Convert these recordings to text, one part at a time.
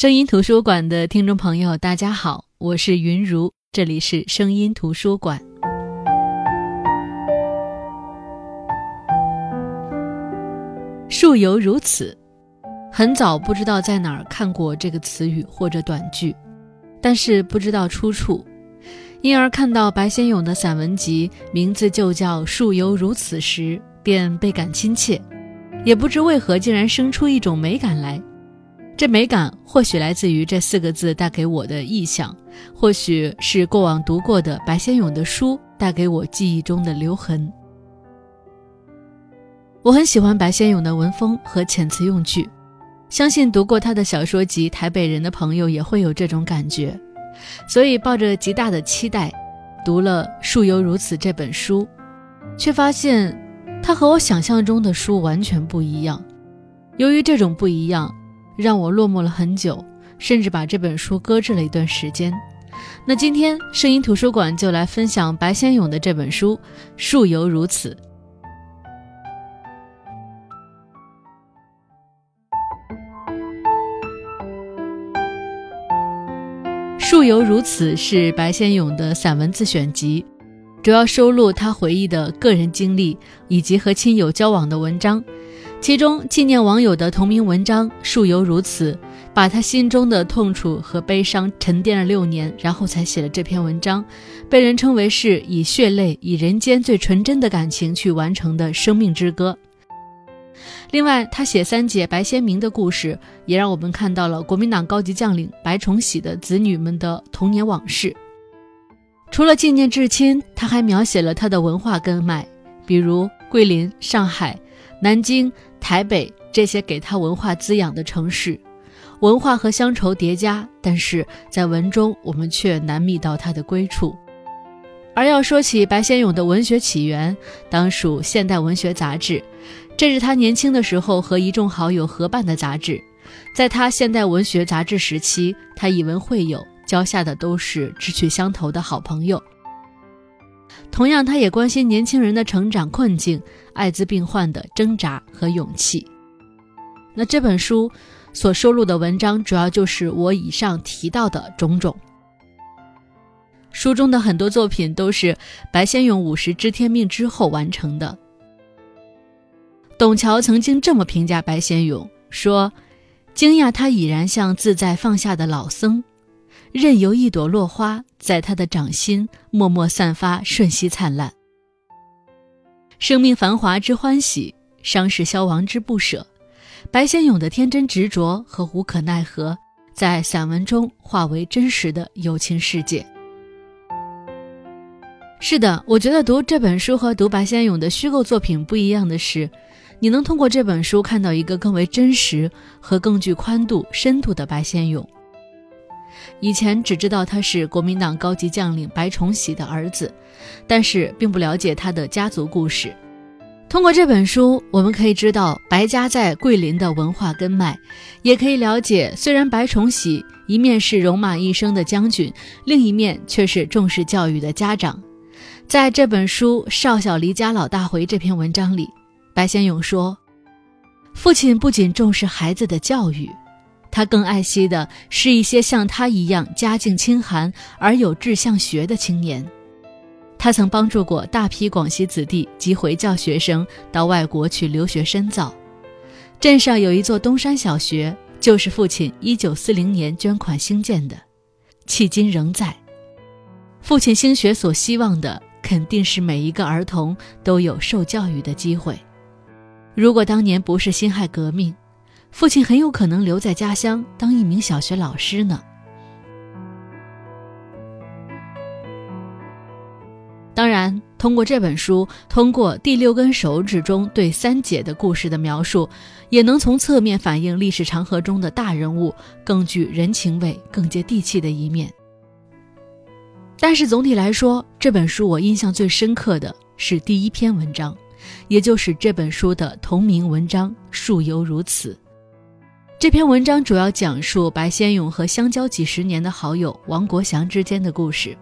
声音图书馆的听众朋友，大家好，我是云如，这里是声音图书馆。树犹如此，很早不知道在哪儿看过这个词语或者短句，但是不知道出处，因而看到白先勇的散文集名字就叫《树犹如此》时，便倍感亲切，也不知为何竟然生出一种美感来。这美感或许来自于这四个字带给我的意象，或许是过往读过的白先勇的书带给我记忆中的留痕。我很喜欢白先勇的文风和遣词用句，相信读过他的小说集《台北人》的朋友也会有这种感觉，所以抱着极大的期待，读了《树犹如此》这本书，却发现它和我想象中的书完全不一样。由于这种不一样。让我落寞了很久，甚至把这本书搁置了一段时间。那今天声音图书馆就来分享白先勇的这本书《树犹如此》。《树犹如此》是白先勇的散文自选集，主要收录他回忆的个人经历以及和亲友交往的文章。其中纪念网友的同名文章《树犹如此》，把他心中的痛楚和悲伤沉淀了六年，然后才写了这篇文章，被人称为是以血泪、以人间最纯真的感情去完成的生命之歌。另外，他写三姐白先明的故事，也让我们看到了国民党高级将领白崇禧的子女们的童年往事。除了纪念至亲，他还描写了他的文化根脉，比如桂林、上海、南京。台北这些给他文化滋养的城市，文化和乡愁叠加，但是在文中我们却难觅到他的归处。而要说起白先勇的文学起源，当属《现代文学》杂志，这是他年轻的时候和一众好友合办的杂志。在他《现代文学》杂志时期，他以文会友，交下的都是志趣相投的好朋友。同样，他也关心年轻人的成长困境、艾滋病患的挣扎和勇气。那这本书所收录的文章，主要就是我以上提到的种种。书中的很多作品都是白先勇五十知天命之后完成的。董桥曾经这么评价白先勇，说：“惊讶他已然像自在放下的老僧。”任由一朵落花在他的掌心默默散发瞬息灿烂。生命繁华之欢喜，伤势消亡之不舍，白先勇的天真执着和无可奈何，在散文中化为真实的友情世界。是的，我觉得读这本书和读白先勇的虚构作品不一样的是，你能通过这本书看到一个更为真实和更具宽度、深度的白先勇。以前只知道他是国民党高级将领白崇禧的儿子，但是并不了解他的家族故事。通过这本书，我们可以知道白家在桂林的文化根脉，也可以了解，虽然白崇禧一面是戎马一生的将军，另一面却是重视教育的家长。在这本书《少小离家老大回》这篇文章里，白先勇说：“父亲不仅重视孩子的教育。”他更爱惜的是一些像他一样家境清寒而有志向学的青年。他曾帮助过大批广西子弟及回教学生到外国去留学深造。镇上有一座东山小学，就是父亲1940年捐款兴建的，迄今仍在。父亲兴学所希望的，肯定是每一个儿童都有受教育的机会。如果当年不是辛亥革命，父亲很有可能留在家乡当一名小学老师呢。当然，通过这本书，通过第六根手指中对三姐的故事的描述，也能从侧面反映历史长河中的大人物更具人情味、更接地气的一面。但是总体来说，这本书我印象最深刻的是第一篇文章，也就是这本书的同名文章《树犹如此》。这篇文章主要讲述白先勇和相交几十年的好友王国祥之间的故事。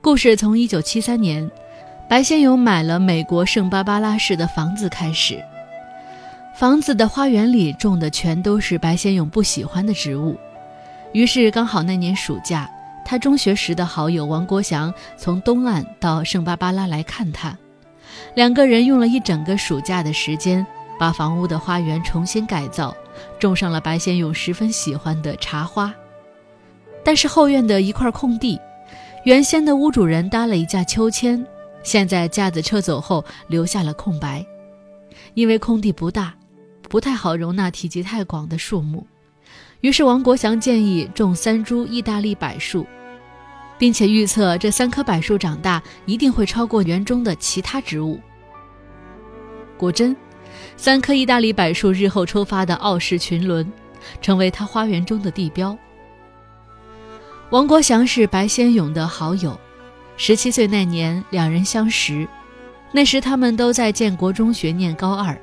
故事从1973年，白先勇买了美国圣巴巴拉市的房子开始。房子的花园里种的全都是白先勇不喜欢的植物，于是刚好那年暑假，他中学时的好友王国祥从东岸到圣巴巴拉来看他，两个人用了一整个暑假的时间，把房屋的花园重新改造，种上了白先勇十分喜欢的茶花。但是后院的一块空地，原先的屋主人搭了一架秋千，现在架子撤走后留下了空白，因为空地不大。不太好容纳体积太广的树木，于是王国祥建议种三株意大利柏树，并且预测这三棵柏树长大一定会超过园中的其他植物。果真，三棵意大利柏树日后抽发的傲视群伦，成为他花园中的地标。王国祥是白先勇的好友，十七岁那年两人相识，那时他们都在建国中学念高二。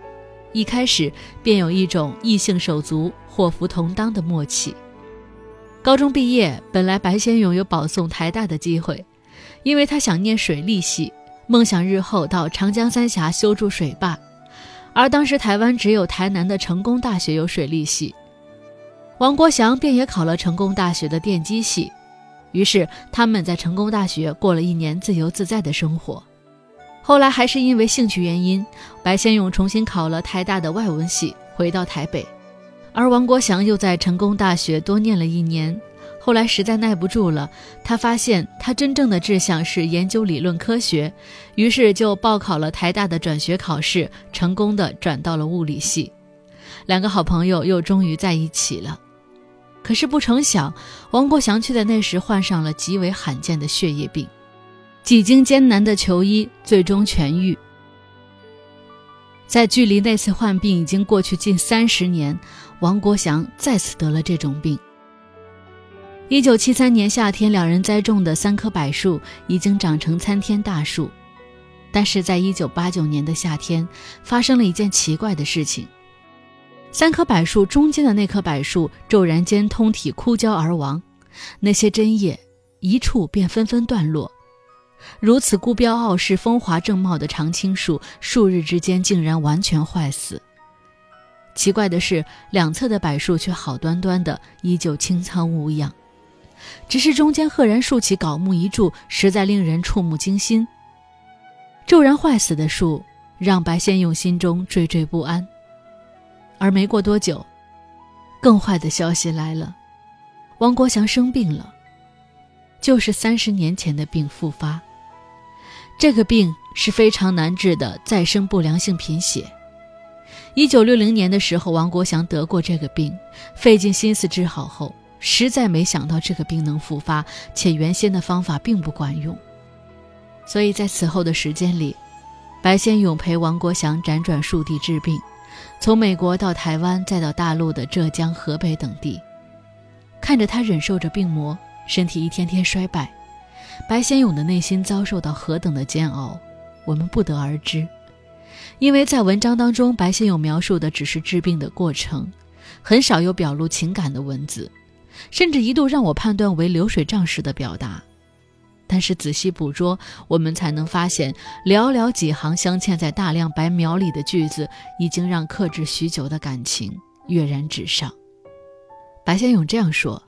一开始便有一种异性手足祸福同当的默契。高中毕业，本来白先勇有保送台大的机会，因为他想念水利系，梦想日后到长江三峡修筑水坝。而当时台湾只有台南的成功大学有水利系，王国祥便也考了成功大学的电机系。于是他们在成功大学过了一年自由自在的生活。后来还是因为兴趣原因，白先勇重新考了台大的外文系，回到台北，而王国祥又在成功大学多念了一年。后来实在耐不住了，他发现他真正的志向是研究理论科学，于是就报考了台大的转学考试，成功的转到了物理系。两个好朋友又终于在一起了。可是不成想，王国祥却在那时患上了极为罕见的血液病。几经艰难的求医，最终痊愈。在距离那次患病已经过去近三十年，王国祥再次得了这种病。一九七三年夏天，两人栽种的三棵柏树已经长成参天大树，但是在一九八九年的夏天，发生了一件奇怪的事情：三棵柏树中间的那棵柏树骤然间通体枯焦而亡，那些针叶一触便纷纷断落。如此孤标傲世、风华正茂的常青树，数日之间竟然完全坏死。奇怪的是，两侧的柏树却好端端的，依旧青苍无恙。只是中间赫然竖起槁木一柱，实在令人触目惊心。骤然坏死的树，让白先勇心中惴惴不安。而没过多久，更坏的消息来了：王国祥生病了，就是三十年前的病复发。这个病是非常难治的再生不良性贫血。一九六零年的时候，王国祥得过这个病，费尽心思治好后，实在没想到这个病能复发，且原先的方法并不管用。所以在此后的时间里，白先勇陪王国祥辗转数地治病，从美国到台湾，再到大陆的浙江、河北等地，看着他忍受着病魔，身体一天天衰败。白先勇的内心遭受到何等的煎熬，我们不得而知。因为在文章当中，白先勇描述的只是治病的过程，很少有表露情感的文字，甚至一度让我判断为流水账式的表达。但是仔细捕捉，我们才能发现，寥寥几行镶嵌在大量白描里的句子，已经让克制许久的感情跃然纸上。白先勇这样说。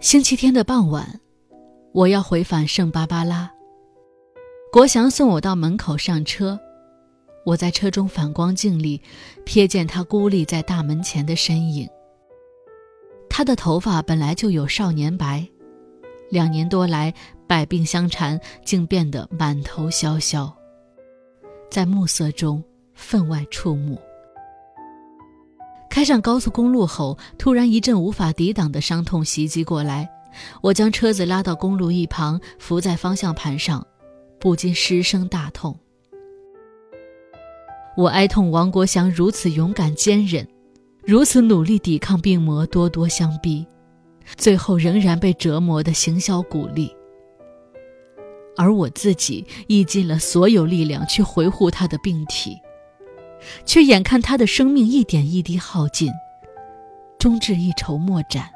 星期天的傍晚，我要回返圣巴巴拉。国祥送我到门口上车，我在车中反光镜里瞥见他孤立在大门前的身影。他的头发本来就有少年白，两年多来百病相缠，竟变得满头萧萧，在暮色中分外触目。开上高速公路后，突然一阵无法抵挡的伤痛袭击过来，我将车子拉到公路一旁，扶在方向盘上，不禁失声大痛。我哀痛王国祥如此勇敢坚韧，如此努力抵抗病魔咄咄相逼，最后仍然被折磨的形销骨立。而我自己亦尽了所有力量去维护他的病体。却眼看他的生命一点一滴耗尽，终至一筹莫展。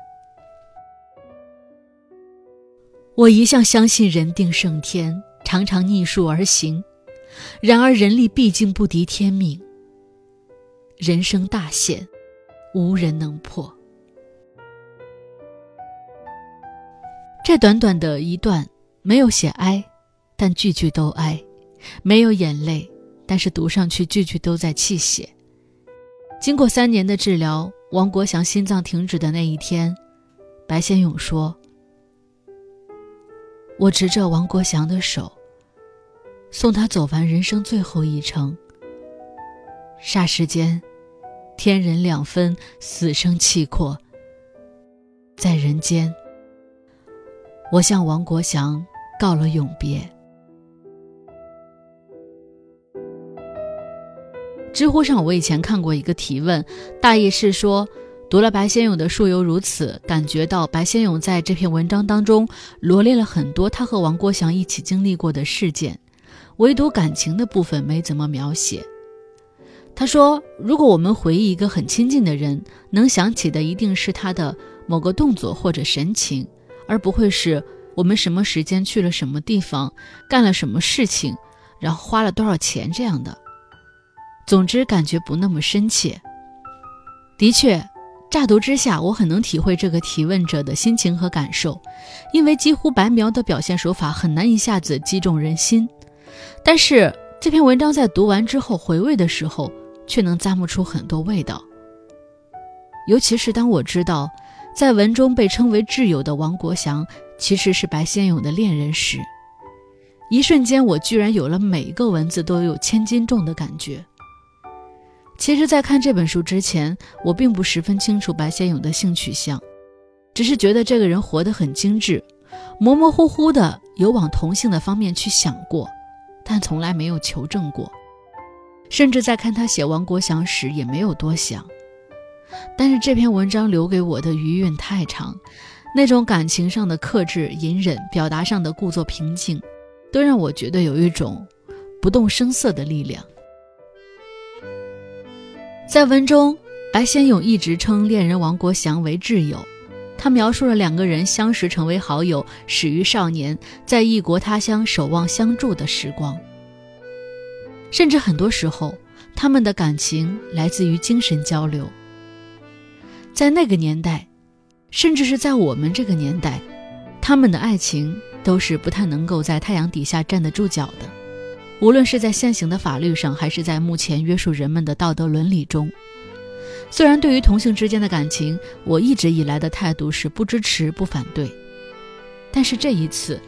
我一向相信人定胜天，常常逆数而行。然而人力毕竟不敌天命，人生大限，无人能破。这短短的一段，没有写哀，但句句都哀；没有眼泪，但是读上去句句都在泣血。经过三年的治疗，王国祥心脏停止的那一天，白先勇说：“我执着王国祥的手，送他走完人生最后一程。霎时间，天人两分，死生契阔，在人间。”我向王国祥告了永别。知乎上，我以前看过一个提问，大意是说，读了白先勇的《树犹如此》，感觉到白先勇在这篇文章当中罗列了很多他和王国祥一起经历过的事件，唯独感情的部分没怎么描写。他说，如果我们回忆一个很亲近的人，能想起的一定是他的某个动作或者神情。而不会是我们什么时间去了什么地方，干了什么事情，然后花了多少钱这样的。总之，感觉不那么深切。的确，乍读之下，我很能体会这个提问者的心情和感受，因为几乎白描的表现手法很难一下子击中人心。但是这篇文章在读完之后回味的时候，却能咂摸出很多味道。尤其是当我知道。在文中被称为挚友的王国祥，其实是白先勇的恋人时，一瞬间我居然有了每一个文字都有千斤重的感觉。其实，在看这本书之前，我并不十分清楚白先勇的性取向，只是觉得这个人活得很精致，模模糊糊的有往同性的方面去想过，但从来没有求证过，甚至在看他写王国祥时也没有多想。但是这篇文章留给我的余韵太长，那种感情上的克制、隐忍，表达上的故作平静，都让我觉得有一种不动声色的力量。在文中，白先勇一直称恋人王国祥为挚友，他描述了两个人相识、成为好友、始于少年，在异国他乡守望相助的时光。甚至很多时候，他们的感情来自于精神交流。在那个年代，甚至是在我们这个年代，他们的爱情都是不太能够在太阳底下站得住脚的。无论是在现行的法律上，还是在目前约束人们的道德伦理中，虽然对于同性之间的感情，我一直以来的态度是不支持、不反对，但是这一次，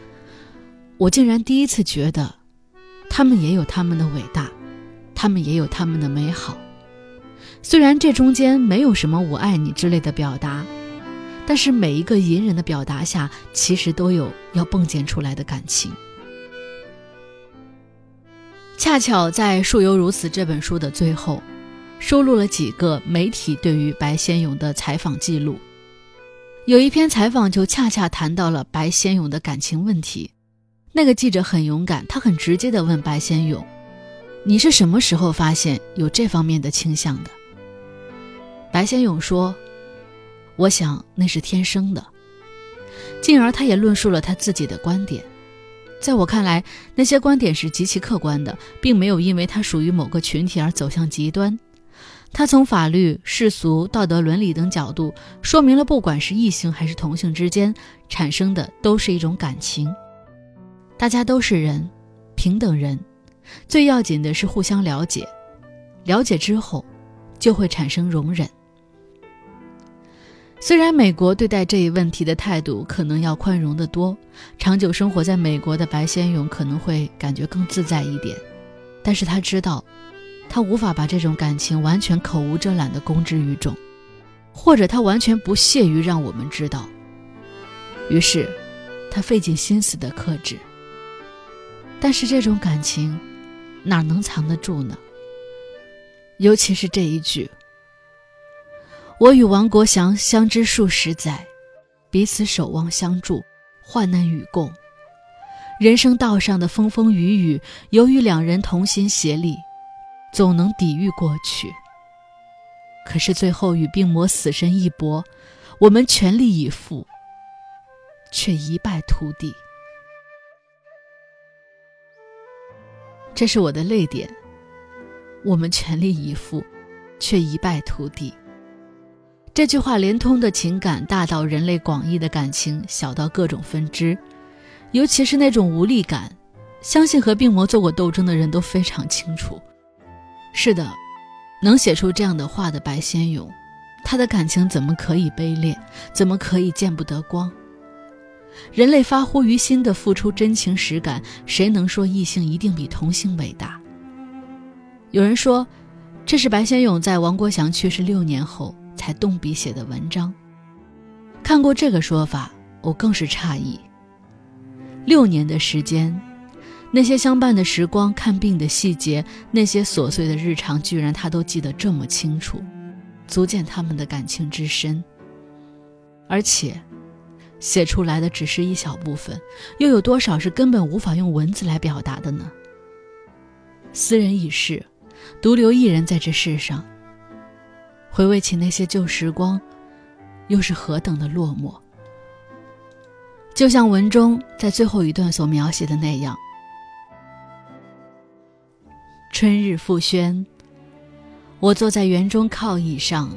我竟然第一次觉得，他们也有他们的伟大，他们也有他们的美好。虽然这中间没有什么“我爱你”之类的表达，但是每一个隐忍的表达下，其实都有要迸溅出来的感情。恰巧在《树犹如此》这本书的最后，收录了几个媒体对于白先勇的采访记录。有一篇采访就恰恰谈到了白先勇的感情问题。那个记者很勇敢，他很直接地问白先勇：“你是什么时候发现有这方面的倾向的？”白先勇说：“我想那是天生的。”进而他也论述了他自己的观点。在我看来，那些观点是极其客观的，并没有因为他属于某个群体而走向极端。他从法律、世俗、道德伦理等角度说明了，不管是异性还是同性之间产生的都是一种感情。大家都是人，平等人，最要紧的是互相了解。了解之后，就会产生容忍。虽然美国对待这一问题的态度可能要宽容得多，长久生活在美国的白先勇可能会感觉更自在一点，但是他知道，他无法把这种感情完全口无遮拦地公之于众，或者他完全不屑于让我们知道。于是，他费尽心思地克制。但是这种感情，哪能藏得住呢？尤其是这一句。我与王国祥相知数十载，彼此守望相助，患难与共。人生道上的风风雨雨，由于两人同心协力，总能抵御过去。可是最后与病魔死神一搏，我们全力以赴，却一败涂地。这是我的泪点。我们全力以赴。却一败涂地。这句话连通的情感大到人类广义的感情，小到各种分支，尤其是那种无力感，相信和病魔做过斗争的人都非常清楚。是的，能写出这样的话的白先勇，他的感情怎么可以卑劣？怎么可以见不得光？人类发乎于心的付出真情实感，谁能说异性一定比同性伟大？有人说，这是白先勇在王国祥去世六年后才动笔写的文章。看过这个说法，我更是诧异。六年的时间，那些相伴的时光、看病的细节、那些琐碎的日常，居然他都记得这么清楚，足见他们的感情之深。而且。写出来的只是一小部分，又有多少是根本无法用文字来表达的呢？斯人已逝，独留一人在这世上。回味起那些旧时光，又是何等的落寞。就像文中在最后一段所描写的那样：“春日复轩，我坐在园中靠椅上，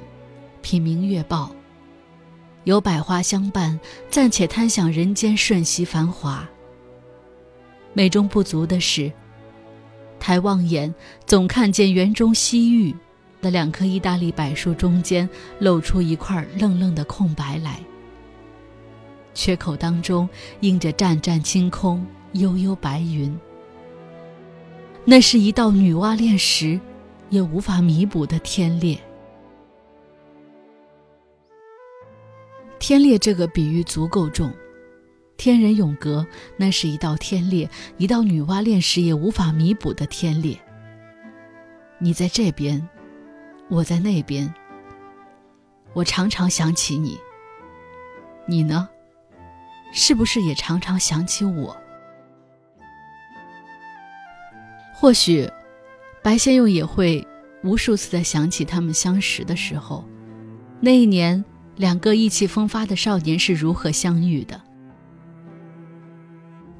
品明月报。”有百花相伴，暂且贪享人间瞬息繁华。美中不足的是，抬望眼总看见园中西域的两棵意大利柏树中间露出一块愣愣的空白来。缺口当中映着湛湛青空、悠悠白云。那是一道女娲炼石也无法弥补的天裂。天裂这个比喻足够重，天人永隔，那是一道天裂，一道女娲炼石也无法弥补的天裂。你在这边，我在那边，我常常想起你。你呢，是不是也常常想起我？或许，白先勇也会无数次的想起他们相识的时候，那一年。两个意气风发的少年是如何相遇的？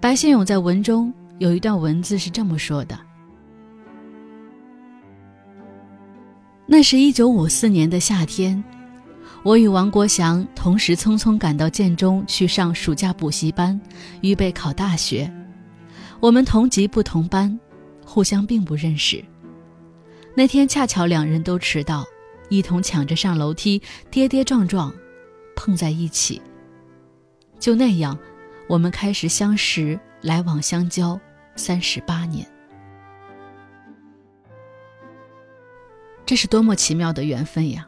白先勇在文中有一段文字是这么说的：“那是一九五四年的夏天，我与王国祥同时匆匆赶到建中去上暑假补习班，预备考大学。我们同级不同班，互相并不认识。那天恰巧两人都迟到。”一同抢着上楼梯，跌跌撞撞，碰在一起。就那样，我们开始相识，来往相交，三十八年。这是多么奇妙的缘分呀！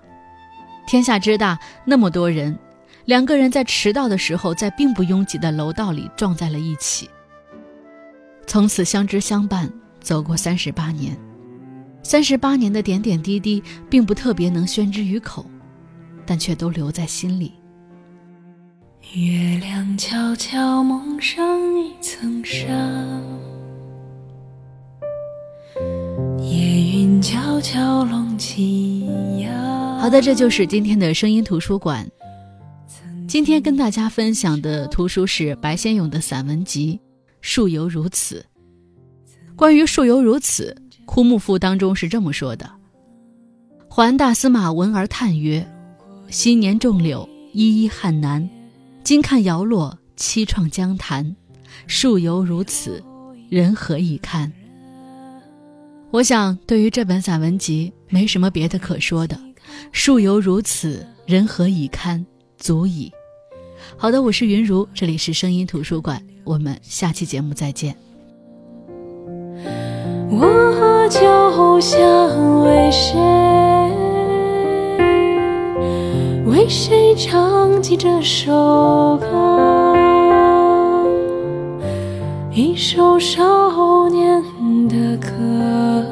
天下之大，那么多人，两个人在迟到的时候，在并不拥挤的楼道里撞在了一起。从此相知相伴，走过三十八年。三十八年的点点滴滴，并不特别能宣之于口，但却都留在心里。月亮悄悄蒙上一层纱，夜云悄悄拢起呀。好的，这就是今天的声音图书馆。今天跟大家分享的图书是白先勇的散文集《树犹如此》。关于“树犹如此”。《枯木赋》当中是这么说的：“还大司马闻而叹曰：‘昔年种柳，依依汉南；今看摇落，凄怆江潭。树犹如此，人何以堪？’”我想，对于这本散文集，没什么别的可说的，“树犹如此，人何以堪”足矣。好的，我是云如，这里是声音图书馆，我们下期节目再见。我就想为谁，为谁唱起这首歌？一首少年的歌。